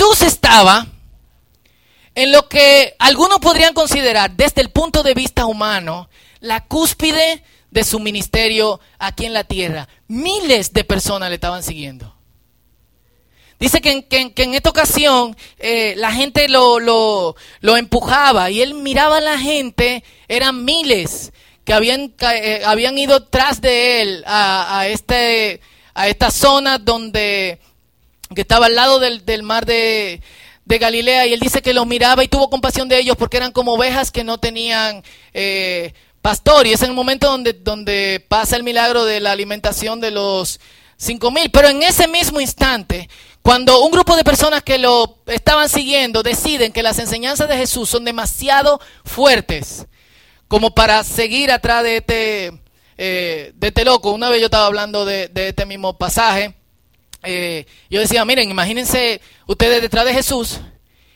Jesús estaba en lo que algunos podrían considerar desde el punto de vista humano la cúspide de su ministerio aquí en la tierra. Miles de personas le estaban siguiendo. Dice que en, esta ocasión eh, la gente lo, empujaba y él miraba a la gente, eran miles que habían, eh, habían ido tras de él a, este, a esta zona donde que estaba al lado del, del mar de, de, Galilea y él dice que los miraba y tuvo compasión de ellos porque eran como ovejas que no tenían eh, pastor y es en el momento donde, donde pasa el milagro de la alimentación de los cinco mil. Pero en ese mismo instante, cuando un grupo de personas que lo estaban siguiendo deciden que las enseñanzas de Jesús son demasiado fuertes como para seguir atrás de este, eh, de este loco, una vez yo estaba hablando de, de este mismo pasaje, eh, yo decía, miren, imagínense ustedes detrás de Jesús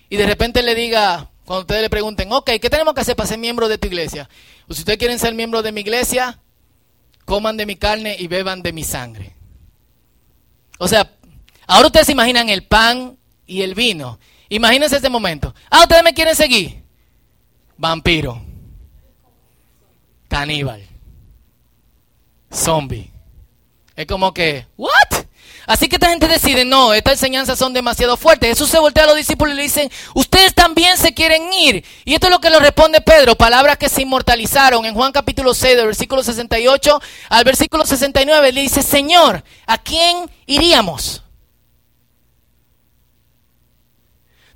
y de repente le diga, cuando ustedes le pregunten, ok, ¿qué tenemos que hacer para ser miembro de tu iglesia? O si ustedes quieren ser miembro de mi iglesia, coman de mi carne y beban de mi sangre. O sea, ahora ustedes se imaginan el pan y el vino. Imagínense este momento. Ah, ustedes me quieren seguir. Vampiro. Caníbal. Zombie. Es como que, ¿what? Así que esta gente decide, no, estas enseñanzas son demasiado fuertes. Jesús se voltea a los discípulos y le dice, ustedes también se quieren ir. Y esto es lo que le responde Pedro, palabras que se inmortalizaron en Juan capítulo 6, del versículo 68 al versículo 69. Le dice, Señor, ¿a quién iríamos?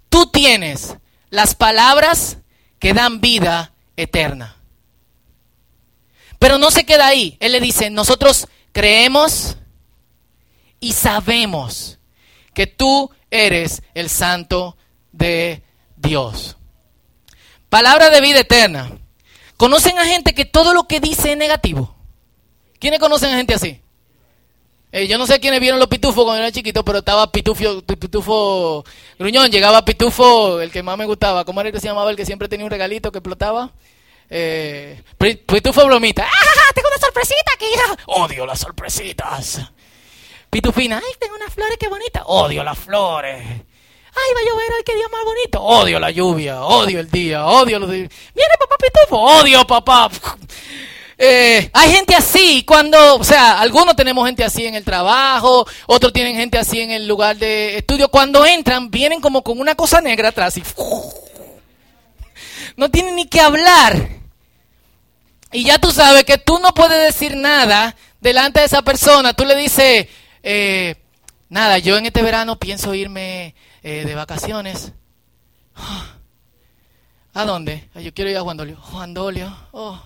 Tú tienes las palabras que dan vida eterna. Pero no se queda ahí. Él le dice, nosotros creemos y sabemos que tú eres el santo de Dios. Palabra de vida eterna. ¿Conocen a gente que todo lo que dice es negativo? ¿Quiénes conocen a gente así? Eh, yo no sé quiénes vieron los pitufos cuando era chiquito, pero estaba pitufo, pitufo gruñón, llegaba pitufo, el que más me gustaba, ¿cómo era el que se llamaba? El que siempre tenía un regalito que explotaba. Eh, pitufo bromita. ¡Ah, tengo una sorpresita aquí! Odio las sorpresitas. Pitufina, ay, tengo unas flores, qué bonita. Odio las flores. Ay, va a llover, ay, qué día más bonito. Odio la lluvia, odio el día, odio los días. Viene papá Pitufo, odio papá. Eh, hay gente así cuando, o sea, algunos tenemos gente así en el trabajo, otros tienen gente así en el lugar de estudio. Cuando entran, vienen como con una cosa negra atrás y no tienen ni que hablar. Y ya tú sabes que tú no puedes decir nada delante de esa persona. Tú le dices, eh, nada, yo en este verano pienso irme eh, de vacaciones. ¿A dónde? Yo quiero ir a Juan Dolio. Juan Dolio, oh.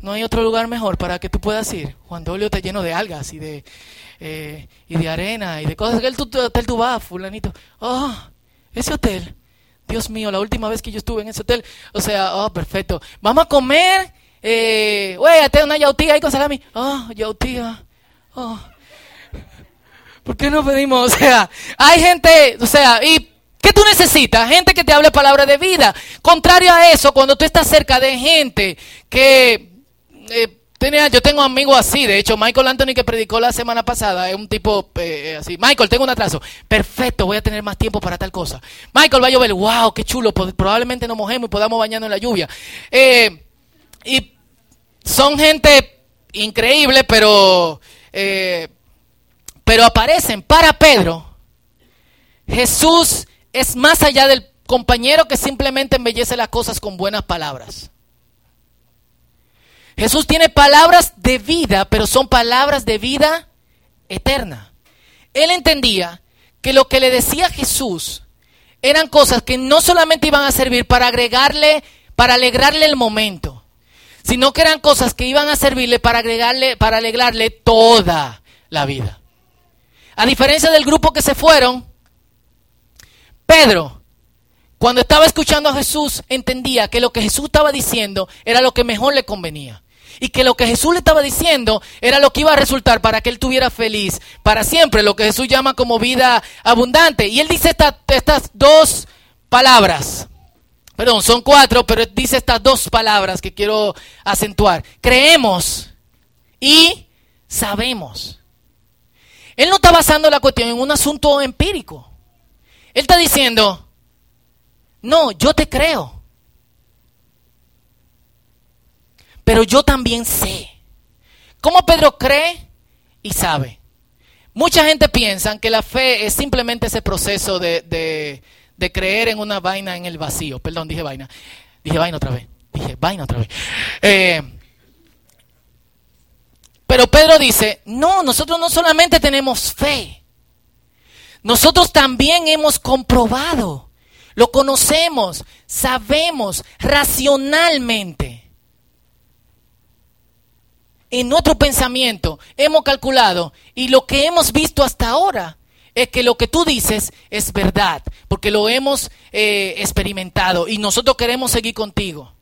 No hay otro lugar mejor para que tú puedas ir. Juan Dolio está lleno de algas y de, eh, y de arena y de cosas. ¿Qué hotel tú vas, fulanito? Oh, ese hotel. Dios mío, la última vez que yo estuve en ese hotel. O sea, oh, perfecto. Vamos a comer. Eh, güey, una yautía ahí con salami. Oh, yautía. Oh. ¿Por qué no pedimos? O sea, hay gente, o sea, y ¿qué tú necesitas? Gente que te hable palabra de vida. Contrario a eso, cuando tú estás cerca de gente que eh, tenía, yo tengo amigos así, de hecho, Michael Anthony que predicó la semana pasada es un tipo eh, así. Michael, tengo un atraso. Perfecto, voy a tener más tiempo para tal cosa. Michael va a llover, wow, qué chulo, probablemente nos mojemos y podamos bañarnos en la lluvia. Eh, y son gente increíble, pero pero aparecen para Pedro. Jesús es más allá del compañero que simplemente embellece las cosas con buenas palabras. Jesús tiene palabras de vida, pero son palabras de vida eterna. Él entendía que lo que le decía Jesús eran cosas que no solamente iban a servir para agregarle, para alegrarle el momento, sino que eran cosas que iban a servirle para agregarle, para alegrarle toda la vida. A diferencia del grupo que se fueron, Pedro, cuando estaba escuchando a Jesús, entendía que lo que Jesús estaba diciendo era lo que mejor le convenía. Y que lo que Jesús le estaba diciendo era lo que iba a resultar para que él tuviera feliz para siempre, lo que Jesús llama como vida abundante. Y él dice estas dos palabras. Perdón, son cuatro, pero dice estas dos palabras que quiero acentuar. Creemos y sabemos. Él no está basando la cuestión en un asunto empírico. Él está diciendo, no, yo te creo. Pero yo también sé. ¿Cómo Pedro cree y sabe? Mucha gente piensa que la fe es simplemente ese proceso de, de creer en una vaina en el vacío. Perdón, dije vaina. Dije vaina otra vez. Dije vaina otra vez. Eh, pero Pedro dice, no, nosotros no solamente tenemos fe, nosotros también hemos comprobado, lo conocemos, sabemos racionalmente. En nuestro pensamiento hemos calculado y lo que hemos visto hasta ahora es que lo que tú dices es verdad, porque lo hemos eh, experimentado y nosotros queremos seguir contigo.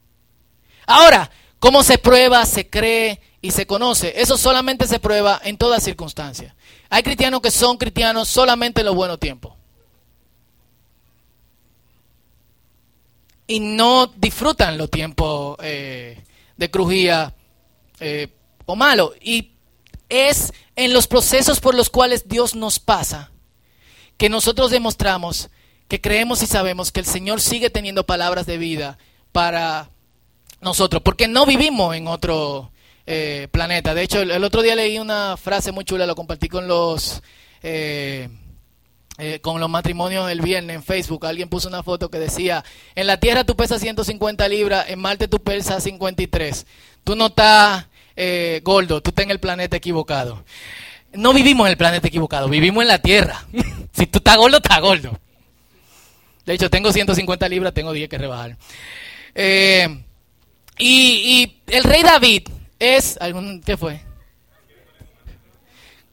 Ahora, ¿cómo se prueba, se cree y se conoce? Eso solamente se prueba en todas circunstancias. Hay cristianos que son cristianos solamente en los buenos tiempos. Y no disfrutan los tiempos eh, de crujía eh, o malo. Y es en los procesos por los cuales Dios nos pasa que nosotros demostramos que creemos y sabemos que el Señor sigue teniendo palabras de vida para nosotros, porque no vivimos en otro eh, planeta. De hecho, el, otro día leí una frase muy chula, lo compartí con los... Eh, eh, con los matrimonios el viernes en Facebook, alguien puso una foto que decía, en la Tierra tú pesas 150 libras, en Marte tú pesas 53. Tú no estás gordo, tú estás en el planeta equivocado. No vivimos en el planeta equivocado, vivimos en la Tierra. si tú estás gordo, estás gordo. De hecho, tengo 150 libras, tengo 10 que rebajar. Eh, y, el rey David es... Algún, ¿Qué fue?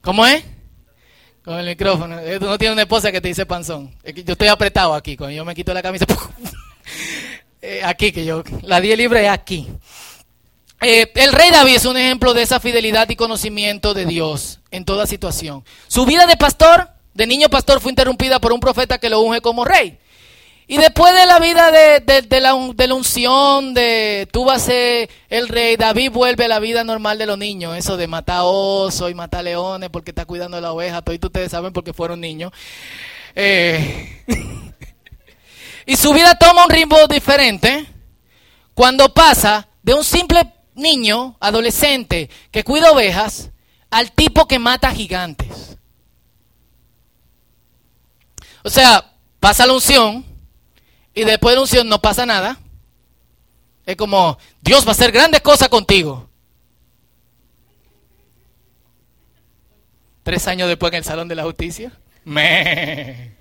¿Cómo es? Con el micrófono. Eh, tú no tienes una esposa que te dice panzón. Yo estoy apretado aquí. Cuando yo me quito la camisa... Eh, aquí, que yo... La 10 libras es aquí. el rey David es un ejemplo de esa fidelidad y conocimiento de Dios en toda situación. Su vida de pastor, de niño pastor, fue interrumpida por un profeta que lo unge como rey. Y después de la vida de, la, unción, de tú vas a ser el rey, David vuelve a la vida normal de los niños, eso de matar osos y matar leones porque está cuidando la oveja, todos ustedes saben porque fueron niños. Eh, y su vida toma un ritmo diferente cuando pasa de un simple niño, adolescente, que cuida ovejas, al tipo que mata gigantes. O sea, pasa la unción y después de unción no pasa nada. Es como, Dios va a hacer grandes cosas contigo. Tres años después en el Salón de la Justicia. Me.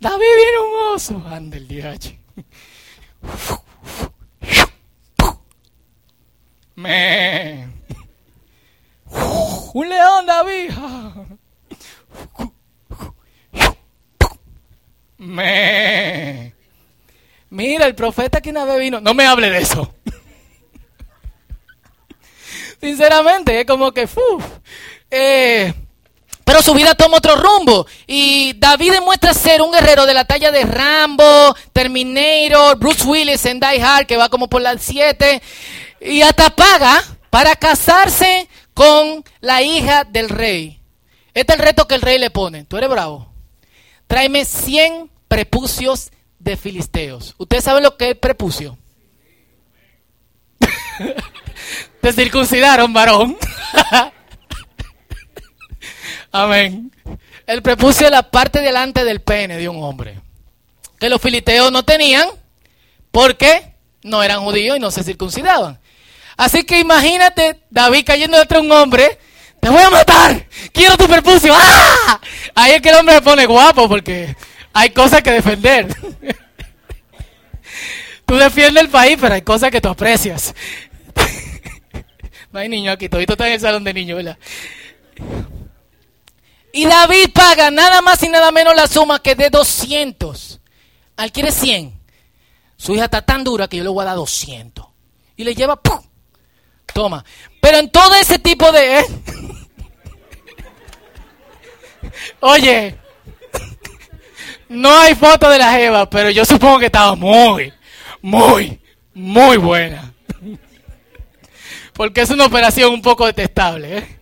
David viene un oso. Anda el DH. Me. Un león, David. Me. Mira, el profeta que una vez vino. No me hable de eso. Sinceramente, es como que. Eh, pero su vida toma otro rumbo. Y David demuestra ser un guerrero de la talla de Rambo, Terminator, Bruce Willis en Die Hard, que va como por las 7. Y hasta paga para casarse con la hija del rey. Este es el reto que el rey le pone. Tú eres bravo. Tráeme 100 prepucios de filisteos. ¿Ustedes saben lo que es prepucio? Te circuncidaron, varón. Amén. El prepucio es la parte delante del pene de un hombre. Que los filisteos no tenían porque no eran judíos y no se circuncidaban. Así que imagínate David cayendo detrás de un hombre. Te voy a matar. Quiero tu prepucio. ¡Ah! Ahí es que el hombre se pone guapo porque hay cosas que defender. Tú defiendes el país, pero hay cosas que tú aprecias. No hay niño aquí, todito está en el salón de niños, ¿verdad? Y David paga nada más y nada menos la suma que de 200. Al quiere 100. Su hija está tan dura que yo le voy a dar 200. Y le lleva, ¡pum! Toma. Pero en todo ese tipo de... ¿eh? Oye, no hay foto de la Jeva, pero yo supongo que estaba muy, muy, muy buena. Porque es una operación un poco detestable. ¿eh?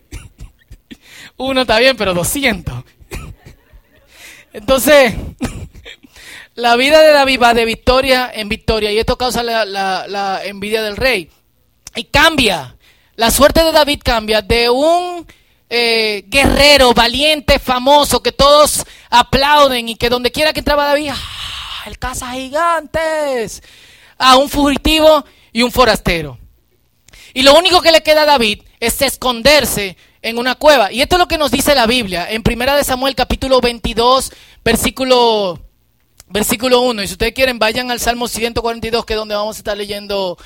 Uno está bien, pero 200. Entonces, la vida de David va de victoria en victoria y esto causa la, la envidia del rey. Y cambia, la suerte de David cambia de un eh, guerrero, valiente, famoso, que todos aplauden y que donde quiera que entraba David, ¡ah, el caza gigantes, a un fugitivo y un forastero. Y lo único que le queda a David es esconderse en una cueva. Y esto es lo que nos dice la Biblia en Primera de Samuel capítulo 22, versículo versículo 1. Y si ustedes quieren, vayan al Salmo 142, que es donde vamos a estar leyendo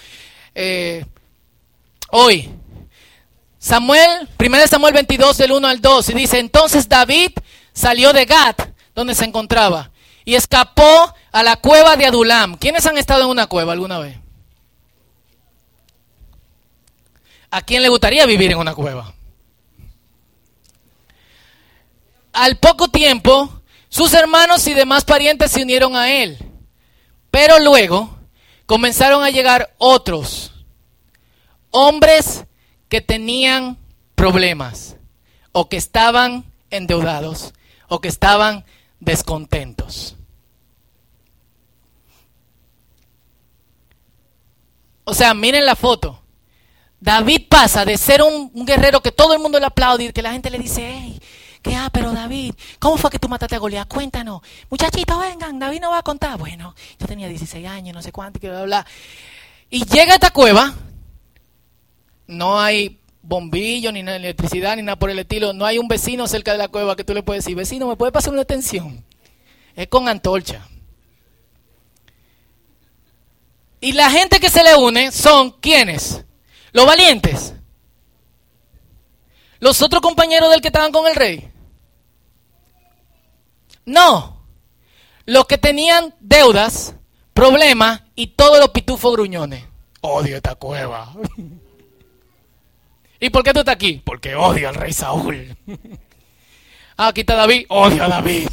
eh, hoy. Samuel, 1 Samuel 22 del 1 al 2, y dice, entonces David salió de Gat, donde se encontraba, y escapó a la cueva de Adulam. ¿Quiénes han estado en una cueva alguna vez? ¿A quién le gustaría vivir en una cueva? Al poco tiempo, sus hermanos y demás parientes se unieron a él, pero luego comenzaron a llegar otros, hombres que tenían problemas o que estaban endeudados o que estaban descontentos. O sea, miren la foto. David pasa de ser un, guerrero que todo el mundo le aplaude, que la gente le dice, hey, que ah, pero David, ¿cómo fue que tú mataste a Goliat? Cuéntanos. Muchachitos, vengan, David no va a contar. Bueno, yo tenía 16 años, no sé cuánto, que bla, bla. Y llega a esta cueva, no hay bombillo, ni electricidad, ni nada por el estilo. No hay un vecino cerca de la cueva que tú le puedes decir, vecino, ¿me puede pasar una extensión? Es con antorcha. Y la gente que se le une son quienes? Los valientes. Los otros compañeros del que estaban con el rey. No. Los que tenían deudas, problemas y todos los pitufos gruñones. Odio esta cueva. ¿Y por qué tú estás aquí? Porque odio al rey Saúl. ah, aquí está David. Odio a David.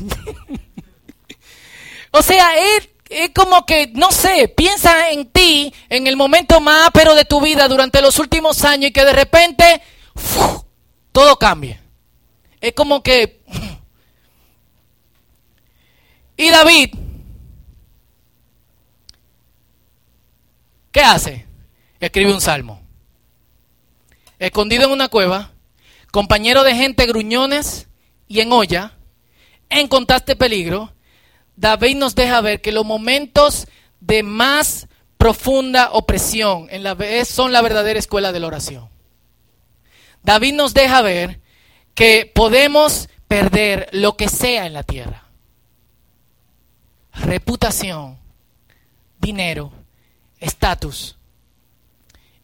o sea, es, como que, no sé, piensa en ti en el momento más ápero de tu vida durante los últimos años y que de repente todo cambie. Es como que... y David, ¿qué hace? Escribe un salmo escondido en una cueva, compañero de gente gruñones y en olla, en constante peligro, David nos deja ver que los momentos de más profunda opresión en la, son la verdadera escuela de la oración. David nos deja ver que podemos perder lo que sea en la tierra. Reputación, dinero, estatus.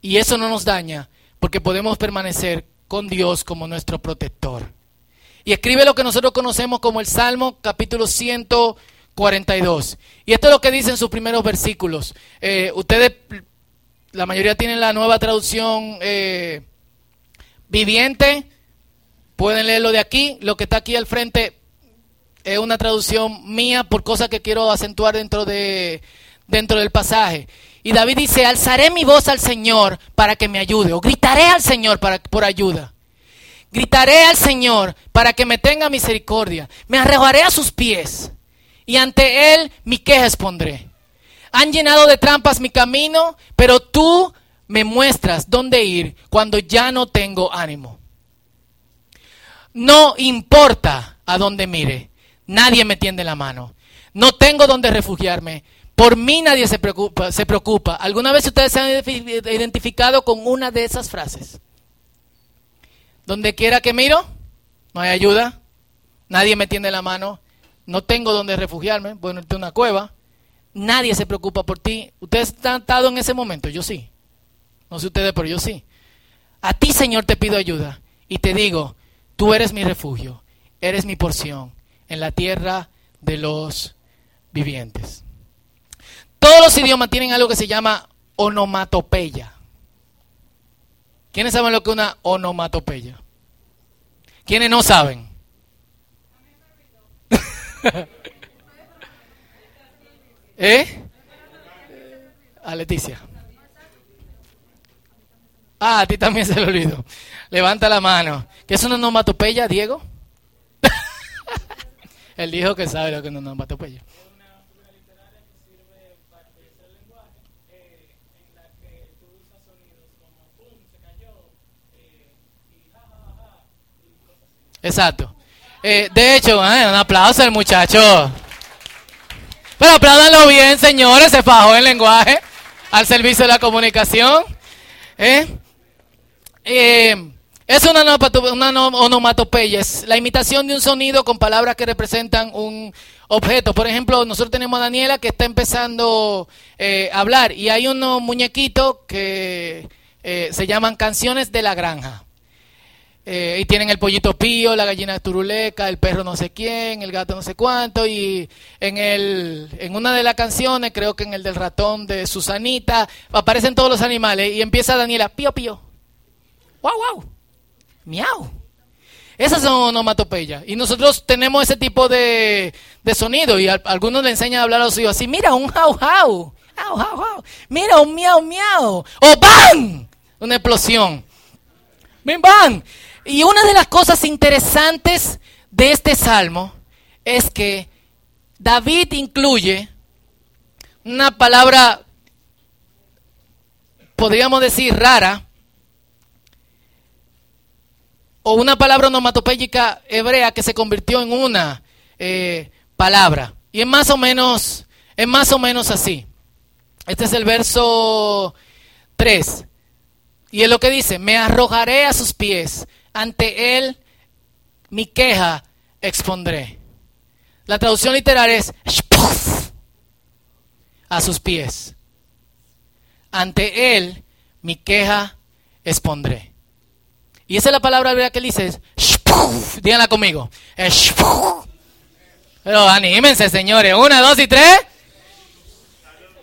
Y eso no nos daña porque podemos permanecer con Dios como nuestro protector. Y escribe lo que nosotros conocemos como el Salmo capítulo 142. Y esto es lo que dice en sus primeros versículos. Eh, ustedes, la mayoría tienen la nueva traducción eh, viviente. Pueden leerlo de aquí. Lo que está aquí al frente es una traducción mía por cosas que quiero acentuar dentro, de, dentro del pasaje. Y David dice, alzaré mi voz al Señor para que me ayude, o gritaré al Señor para, por ayuda. Gritaré al Señor para que me tenga misericordia. Me arrojaré a sus pies y ante Él mi queja expondré. Han llenado de trampas mi camino, pero tú me muestras dónde ir cuando ya no tengo ánimo. No importa a dónde mire, nadie me tiende la mano. No tengo dónde refugiarme, por mí nadie se preocupa, se preocupa. ¿Alguna vez ustedes se han identificado con una de esas frases? Donde quiera que miro, no hay ayuda, nadie me tiende la mano, no tengo donde refugiarme, bueno, en una cueva, nadie se preocupa por ti. ¿Ustedes han estado en ese momento? Yo sí. No sé ustedes, pero yo sí. A ti, Señor, te pido ayuda y te digo, tú eres mi refugio, eres mi porción en la tierra de los vivientes. Todos los idiomas tienen algo que se llama onomatopeya. ¿Quiénes saben lo que es una onomatopeya? ¿Quiénes no saben? ¿Eh? A Leticia. Ah, a ti también se lo olvidó. Levanta la mano. ¿Qué es una onomatopeya, Diego? Él dijo que sabe lo que es una onomatopeya. Exacto. Eh, de hecho, eh, un aplauso al muchacho. Pero apláudanlo bien, señores, se fajó el lenguaje al servicio de la comunicación. ¿eh? es una, una onomatopeya, es la imitación de un sonido con palabras que representan un objeto. Por ejemplo, nosotros tenemos a Daniela que está empezando a hablar y hay unos muñequitos que se llaman canciones de la granja. Eh, y tienen el pollito pío, la gallina turuleca, el perro no sé quién, el gato no sé cuánto. Y en, el, en una de las canciones, creo que en el del ratón de Susanita, aparecen todos los animales y empieza Daniela, pío, pío. ¡Wow, wow! ¡Miau! Esas son onomatopeyas. Y nosotros tenemos ese tipo de, de sonido. Y algunos le enseñan a hablar a los hijos así: mira, un jau, jau. Jau, jau, jau. Mira, un miau, miau. ¡O ¡bam! Una explosión. ¡Bim, bam! Y una de las cosas interesantes de este salmo es que David incluye una palabra, podríamos decir, rara, o una palabra onomatopéyica hebrea que se convirtió en una eh, palabra. Y es más o menos, es más o menos así. Este es el verso 3. Y es lo que dice, me arrojaré a sus pies ante él mi queja expondré. La traducción literal es a sus pies. Ante él mi queja expondré. Y esa es la palabra que él dice. Díganla conmigo. Pero anímense, señores. Una, dos y tres.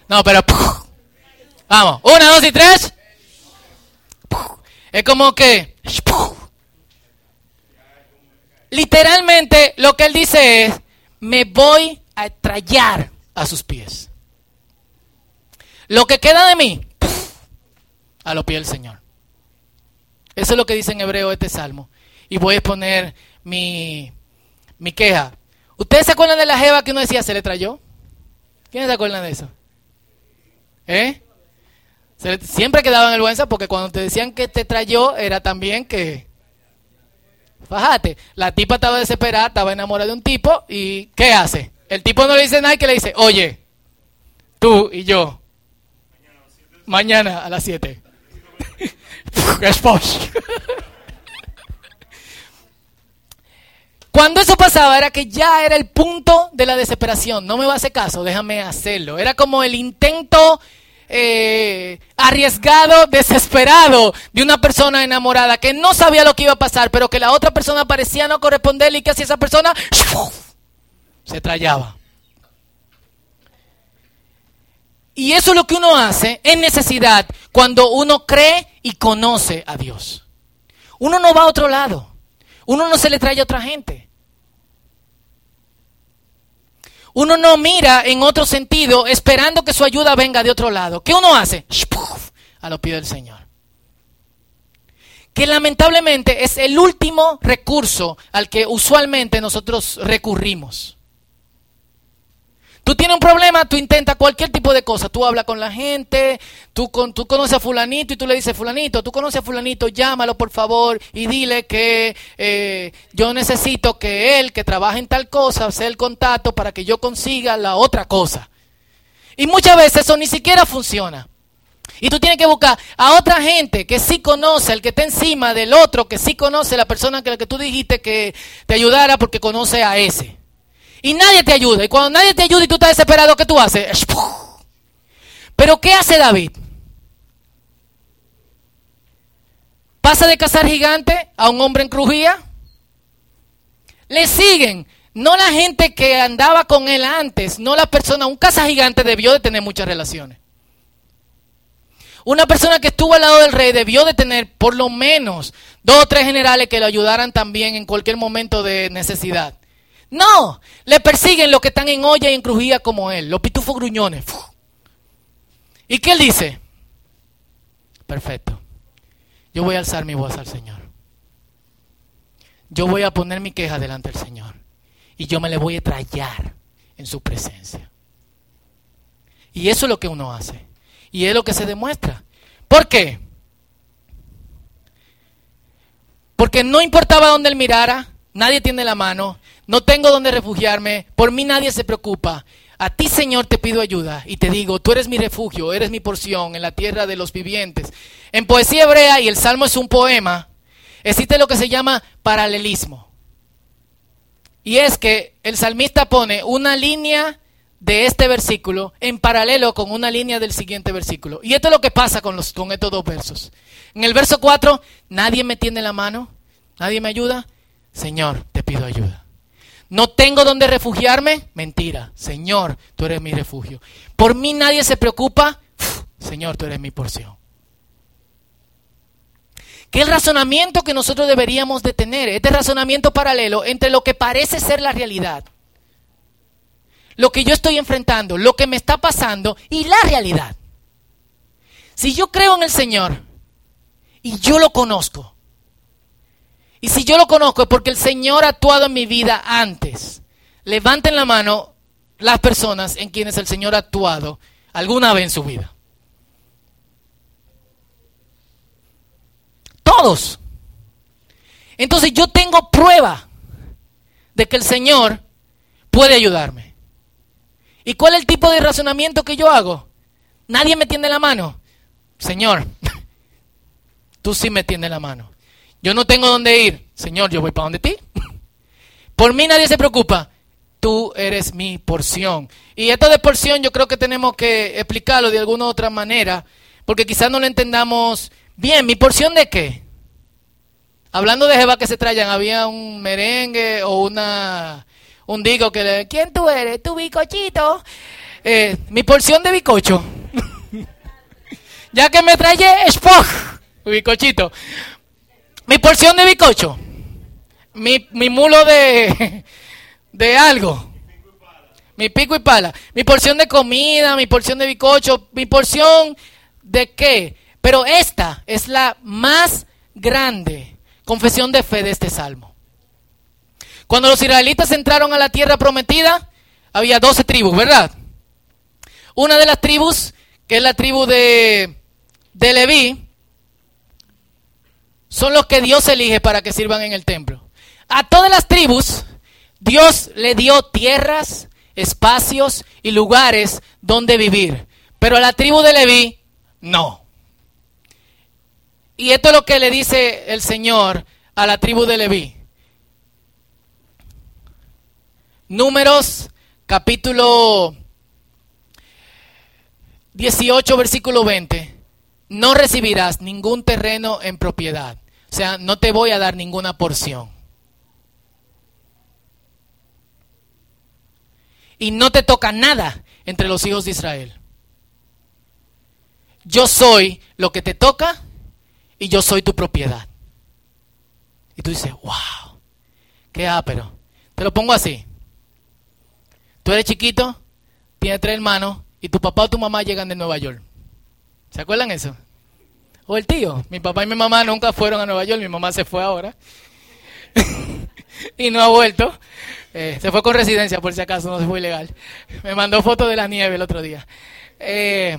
No, pero. Vamos. Una, dos y tres. Es como que. Literalmente lo que él dice es, me voy a trallar a sus pies. Lo que queda de mí, a los pies del Señor. Eso es lo que dice en hebreo este salmo. Y voy a exponer mi, mi queja. ¿Ustedes se acuerdan de la jeva que uno decía se le trayó? ¿Quiénes se acuerdan de eso? ¿Eh? siempre quedaba en vergüenza porque cuando te decían que te trayó era también que Fájate, la tipa estaba desesperada, estaba enamorada de un tipo y ¿qué hace? El tipo no le dice nada y que le dice, oye, tú y yo, mañana a las 7. Cuando eso pasaba era que ya era el punto de la desesperación. No me va a hacer caso, déjame hacerlo. Era como el intento eh, arriesgado, desesperado de una persona enamorada que no sabía lo que iba a pasar, pero que la otra persona parecía no corresponderle y que hacía esa persona se trayaba. Y eso es lo que uno hace en necesidad cuando uno cree y conoce a Dios. Uno no va a otro lado. Uno no se le trae a otra gente. Uno no mira en otro sentido esperando que su ayuda venga de otro lado. ¿Qué uno hace? A los pies del Señor. Que lamentablemente es el último recurso al que usualmente nosotros recurrimos. Tú tienes un problema, tú intentas cualquier tipo de cosa. Tú hablas con la gente, tú, tú conoces a fulanito y tú le dices, fulanito, tú conoces a fulanito, llámalo por favor y dile que eh, yo necesito que él, que trabaje en tal cosa, sea el contacto para que yo consiga la otra cosa. Y muchas veces eso ni siquiera funciona. Y tú tienes que buscar a otra gente que sí conoce, el que está encima del otro, que sí conoce la persona que, la que tú dijiste que te ayudara porque conoce a ese. Y nadie te ayuda. Y cuando nadie te ayuda y tú estás desesperado, ¿qué tú haces? Pero ¿qué hace David? Pasa de cazar gigante a un hombre en crujía. Le siguen. No la gente que andaba con él antes, no la persona. Un caza gigante debió de tener muchas relaciones. Una persona que estuvo al lado del rey debió de tener por lo menos dos o tres generales que lo ayudaran también en cualquier momento de necesidad. No, le persiguen los que están en olla y en crujía como él, los pitufos gruñones. ¿Y qué él dice? Perfecto. Yo voy a alzar mi voz al Señor. Yo voy a poner mi queja delante del Señor. Y yo me le voy a trallar en su presencia. Y eso es lo que uno hace. Y es lo que se demuestra. ¿Por qué? Porque no importaba dónde él mirara, nadie tiene la mano, no tengo donde refugiarme, por mí nadie se preocupa. A ti, Señor, te pido ayuda y te digo, tú eres mi refugio, eres mi porción en la tierra de los vivientes. En poesía hebrea, y el salmo es un poema, existe lo que se llama paralelismo. Y es que el salmista pone una línea de este versículo en paralelo con una línea del siguiente versículo. Y esto es lo que pasa con, los, con estos dos versos. En el verso 4, nadie me tiende la mano, nadie me ayuda. Señor, te pido ayuda. No tengo donde refugiarme. Mentira. Señor, tú eres mi refugio. Por mí nadie se preocupa. Señor, tú eres mi porción. Que el razonamiento que nosotros deberíamos de tener, este razonamiento paralelo entre lo que parece ser la realidad lo que yo estoy enfrentando, lo que me está pasando y la realidad. Si yo creo en el Señor y yo lo conozco, y si yo lo conozco es porque el Señor ha actuado en mi vida antes, levanten la mano las personas en quienes el Señor ha actuado alguna vez en su vida. Todos. Entonces yo tengo prueba de que el Señor puede ayudarme. ¿Y cuál es el tipo de razonamiento que yo hago? Nadie me tiende la mano. Señor, tú sí me tiendes la mano. Yo no tengo dónde ir. Señor, yo voy para donde ti. Por mí nadie se preocupa. Tú eres mi porción. Y esto de porción yo creo que tenemos que explicarlo de alguna otra manera, porque quizás no lo entendamos bien. ¿Mi porción de qué? Hablando de Jehová que se traían, había un merengue o una un digo que le, ¿quién tú eres? Tu bicochito. Eh, mi porción de bicocho. ya que me trae Spock, bicochito. Mi porción de bicocho. Mi, mi mulo de, de algo. Mi pico y pala. Mi porción de comida, mi porción de bicocho, mi porción de qué. Pero esta es la más grande confesión de fe de este salmo. Cuando los israelitas entraron a la tierra prometida, había doce tribus, ¿verdad? Una de las tribus, que es la tribu de, de Leví, son los que Dios elige para que sirvan en el templo. A todas las tribus, Dios le dio tierras, espacios y lugares donde vivir. Pero a la tribu de Leví, no. Y esto es lo que le dice el Señor a la tribu de Leví. Números capítulo 18, versículo 20. No recibirás ningún terreno en propiedad. O sea, no te voy a dar ninguna porción. Y no te toca nada entre los hijos de Israel. Yo soy lo que te toca y yo soy tu propiedad. Y tú dices, wow, qué ápero. Te lo pongo así. Tú eres chiquito, tienes tres hermanos y tu papá o tu mamá llegan de Nueva York. ¿Se acuerdan eso? O el tío. Mi papá y mi mamá nunca fueron a Nueva York, mi mamá se fue ahora. y no ha vuelto. Eh, se fue con residencia, por si acaso, no se fue ilegal. Me mandó fotos de la nieve el otro día. Eh,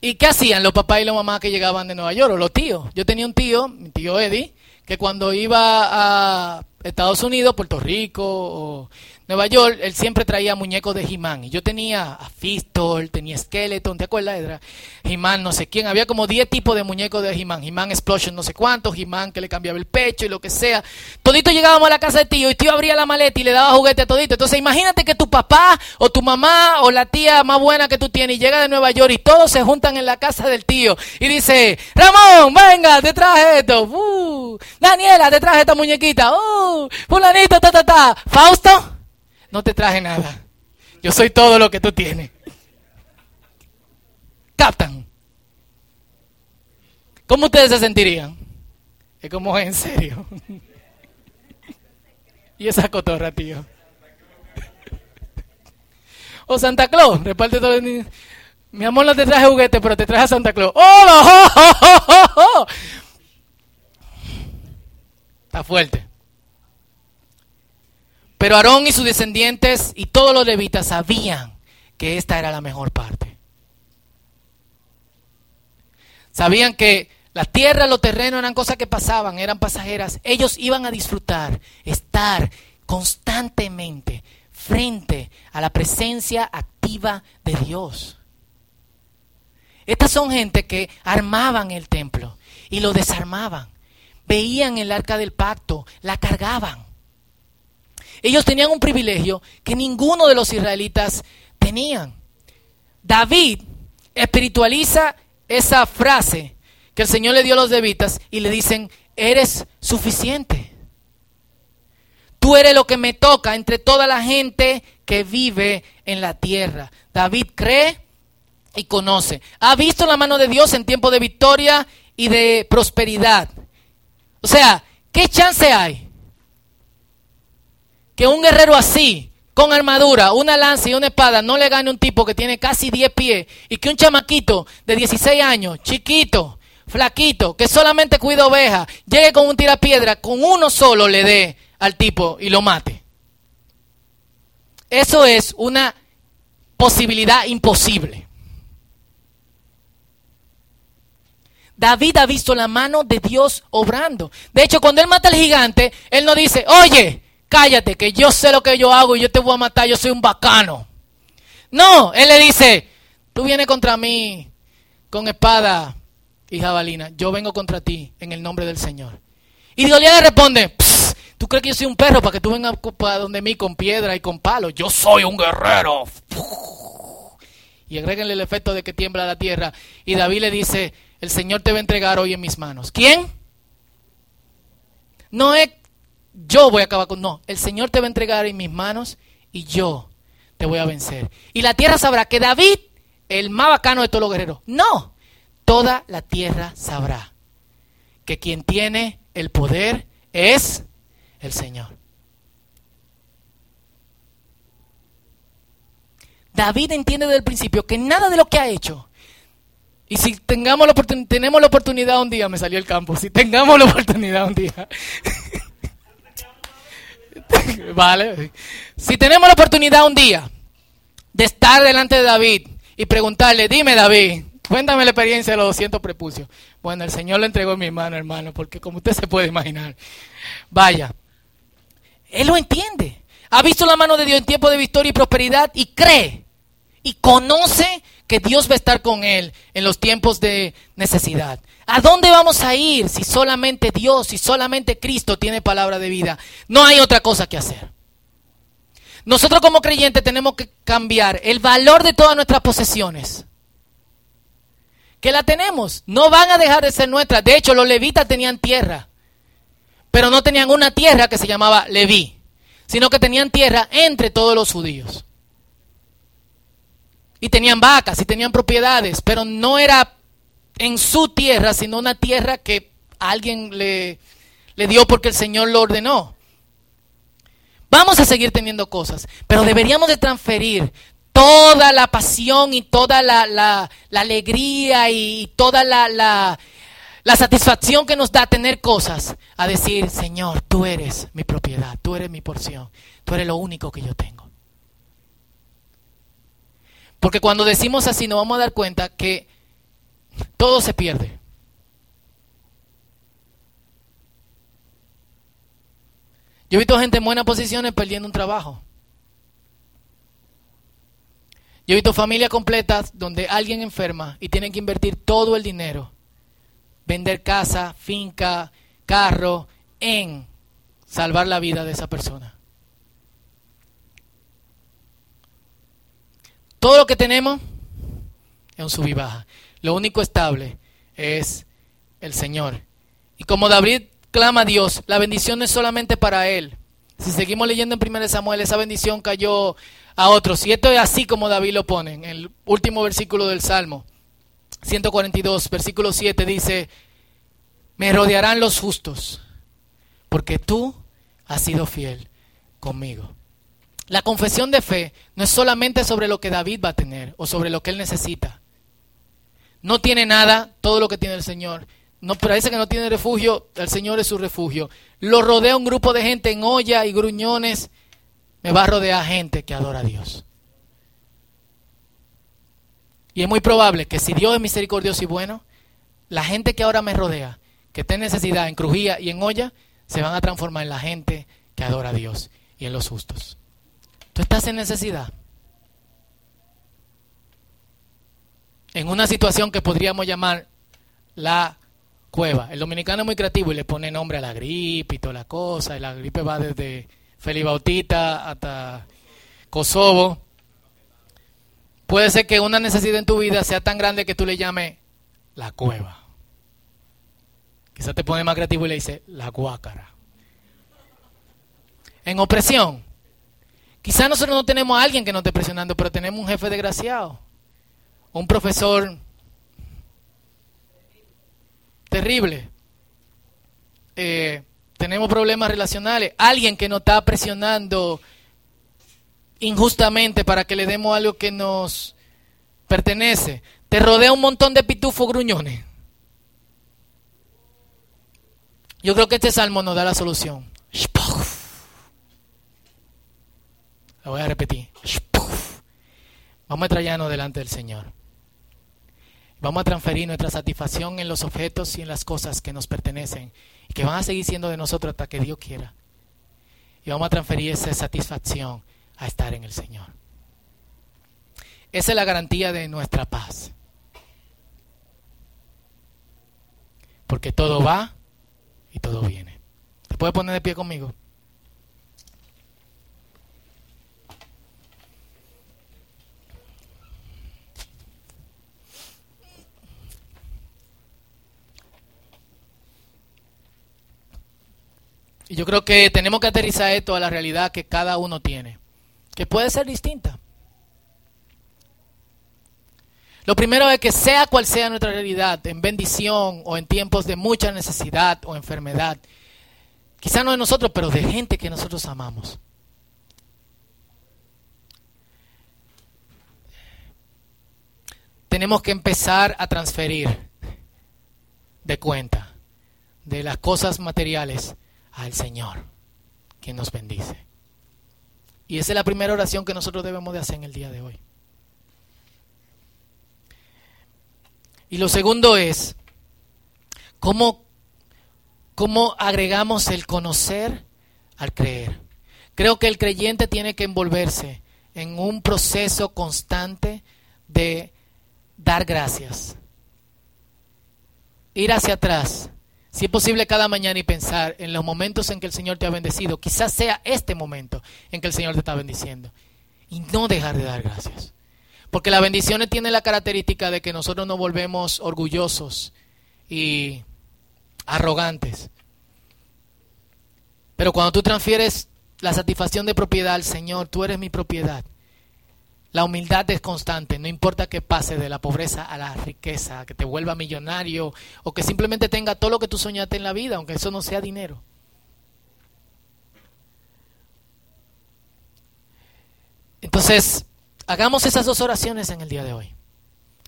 ¿Y qué hacían los papás y las mamás que llegaban de Nueva York? O los tíos. Yo tenía un tío, mi tío Eddie, que cuando iba a Estados Unidos, Puerto Rico o Nueva York, él siempre traía muñecos de He-Man. Y yo tenía a Fistol, tenía Skeleton, ¿te acuerdas? Era He-Man, no sé quién. Había como 10 tipos de muñecos de He-Man. He-Man Explosion, no sé cuántos. He-Man que le cambiaba el pecho y lo que sea. Todito llegábamos a la casa de tío y tío abría la maleta y le daba juguete a todito. Entonces imagínate que tu papá o tu mamá o la tía más buena que tú tienes llega de Nueva York y todos se juntan en la casa del tío y dice, Ramón, venga, te traje esto. Uh, Daniela, te traje esta muñequita. Uh, fulanito, ta, ta, ta. Fausto no te traje nada. Yo soy todo lo que tú tienes. ¿Captan? ¿Cómo ustedes se sentirían? Es como en serio. y esa cotorra, tío. O Santa Claus, reparte todo el... Mi amor, no te traje juguete, pero te traje a Santa Claus. ¡Oh! oh! Está fuerte. Pero Aarón y sus descendientes y todos los levitas sabían que esta era la mejor parte. Sabían que La tierra, los terrenos eran cosas que pasaban, eran pasajeras. Ellos iban a disfrutar, estar constantemente frente a la presencia activa de Dios. Estas son gente que armaban el templo y lo desarmaban. Veían el arca del pacto, la cargaban. Ellos tenían un privilegio que ninguno de los israelitas tenían. David espiritualiza esa frase que el Señor le dio a los levitas y le dicen, eres suficiente. Tú eres lo que me toca entre toda la gente que vive en la tierra. David cree y conoce. Ha visto la mano de Dios en tiempo de victoria y de prosperidad. O sea, ¿qué chance hay? Que un guerrero así, con armadura, una lanza y una espada, no le gane un tipo que tiene casi 10 pies y que un chamaquito de 16 años, chiquito, flaquito, que solamente cuida ovejas, llegue con un tirapiedra, con uno solo le dé al tipo y lo mate. Eso es una posibilidad imposible. David ha visto la mano de Dios obrando. De hecho, cuando él mata al gigante, él no dice, oye, cállate, que yo sé lo que yo hago y yo te voy a matar, yo soy un bacano. No, él le dice, tú vienes contra mí con espada y jabalina, yo vengo contra ti en el nombre del Señor. Y Dios le responde, ¿tú crees que yo soy un perro para que tú vengas para donde mí con piedra y con palo? Yo soy un guerrero. Y agréguenle el efecto de que tiembla la tierra. Y David le dice, el Señor te va a entregar hoy en mis manos. ¿Quién? No es yo voy a acabar con... No, el Señor te va a entregar en mis manos y yo te voy a vencer. Y la tierra sabrá que David, el más bacano de todos los guerreros. No, toda la tierra sabrá que quien tiene el poder es el Señor. David entiende desde el principio que nada de lo que ha hecho y si tengamos la tenemos la oportunidad un día, me salió el campo, si tengamos la oportunidad un día. vale. Si tenemos la oportunidad un día de estar delante de David y preguntarle, dime David, cuéntame la experiencia de los 200 prepucios. Bueno, el Señor lo entregó en mi mano, hermano, porque como usted se puede imaginar, vaya, Él lo entiende. Ha visto la mano de Dios en tiempo de victoria y prosperidad y cree y conoce que Dios va a estar con él en los tiempos de necesidad. ¿A dónde vamos a ir si solamente Dios, si solamente Cristo tiene palabra de vida? No hay otra cosa que hacer. Nosotros como creyentes tenemos que cambiar el valor de todas nuestras posesiones. Que la tenemos, no van a dejar de ser nuestras. De hecho, los levitas tenían tierra, pero no tenían una tierra que se llamaba Leví, sino que tenían tierra entre todos los judíos y tenían vacas y tenían propiedades, pero no era en su tierra, sino una tierra que alguien le, le dio porque el Señor lo ordenó. Vamos a seguir teniendo cosas, pero deberíamos de transferir toda la pasión y toda la, la, alegría y toda la, la, la satisfacción que nos da tener cosas a decir, Señor, tú eres mi propiedad, tú eres mi porción, tú eres lo único que yo tengo. Porque cuando decimos así nos vamos a dar cuenta que todo se pierde. Yo he visto gente en buenas posiciones perdiendo un trabajo. Yo he visto familias completas donde alguien enferma y tienen que invertir todo el dinero, vender casa, finca, carro, en salvar la vida de esa persona. Todo lo que tenemos es un sub y baja. Lo único estable es el Señor. Y como David clama a Dios, la bendición no es solamente para él. Si seguimos leyendo en 1 Samuel, esa bendición cayó a otros. Y esto es así como David lo pone en el último versículo del Salmo. 142, versículo 7 dice, me rodearán los justos, porque tú has sido fiel conmigo. La confesión de fe no es solamente sobre lo que David va a tener o sobre lo que él necesita. No tiene nada, todo lo que tiene el Señor. No parece que no tiene refugio, el Señor es su refugio. Lo rodea un grupo de gente en olla y gruñones. Me va a rodear gente que adora a Dios. Y es muy probable que si Dios es misericordioso y bueno, la gente que ahora me rodea, que está en necesidad, en crujía y en olla, se van a transformar en la gente que adora a Dios y en los justos. Tú estás en necesidad. En una situación que podríamos llamar la cueva. El dominicano es muy creativo y le pone nombre a la gripe y toda la cosa. Y la gripe va desde Feliz Bautista hasta Kosovo. Puede ser que una necesidad en tu vida sea tan grande que tú le llames la cueva. Quizás te pone más creativo y le dice la guácara. En opresión. Quizás nosotros no tenemos a alguien que nos esté presionando, pero tenemos un jefe desgraciado. Un profesor terrible. Eh, tenemos problemas relacionales. Alguien que nos está presionando injustamente para que le demos algo que nos pertenece. Te rodea un montón de pitufos gruñones. Yo creo que este salmo nos da la solución. Lo voy a repetir. Vamos a traernos delante del Señor. Vamos a transferir nuestra satisfacción en los objetos y en las cosas que nos pertenecen y que van a seguir siendo de nosotros hasta que Dios quiera. Y vamos a transferir esa satisfacción a estar en el Señor. Esa es la garantía de nuestra paz. Porque todo va y todo viene. ¿Te puedes poner de pie conmigo? Yo creo que tenemos que aterrizar esto a la realidad que cada uno tiene, que puede ser distinta. Lo primero es que sea cual sea nuestra realidad, en bendición o en tiempos de mucha necesidad o enfermedad, quizá no de nosotros, pero de gente que nosotros amamos. Tenemos que empezar a transferir de cuenta de las cosas materiales al Señor, que nos bendice. Y esa es la primera oración que nosotros debemos de hacer en el día de hoy. Y lo segundo es, ¿cómo, cómo agregamos el conocer al creer? Creo que el creyente tiene que envolverse en un proceso constante de dar gracias. Ir hacia atrás. Si es posible cada mañana y pensar en los momentos en que el Señor te ha bendecido. Quizás sea este momento en que el Señor te está bendiciendo. Y no dejar de dar gracias. Porque las bendiciones tienen la característica de que nosotros nos volvemos orgullosos y arrogantes. Pero cuando tú transfieres la satisfacción de propiedad al Señor, tú eres mi propiedad. La humildad es constante, no importa que pase de la pobreza a la riqueza, que te vuelva millonario o que simplemente tenga todo lo que tú soñaste en la vida, aunque eso no sea dinero. Entonces, Hagamos esas dos oraciones en el día de hoy.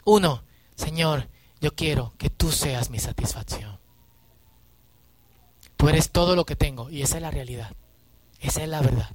Uno, Señor, yo quiero que tú seas mi satisfacción. Tú eres todo lo que tengo y esa es la realidad. Esa es la verdad.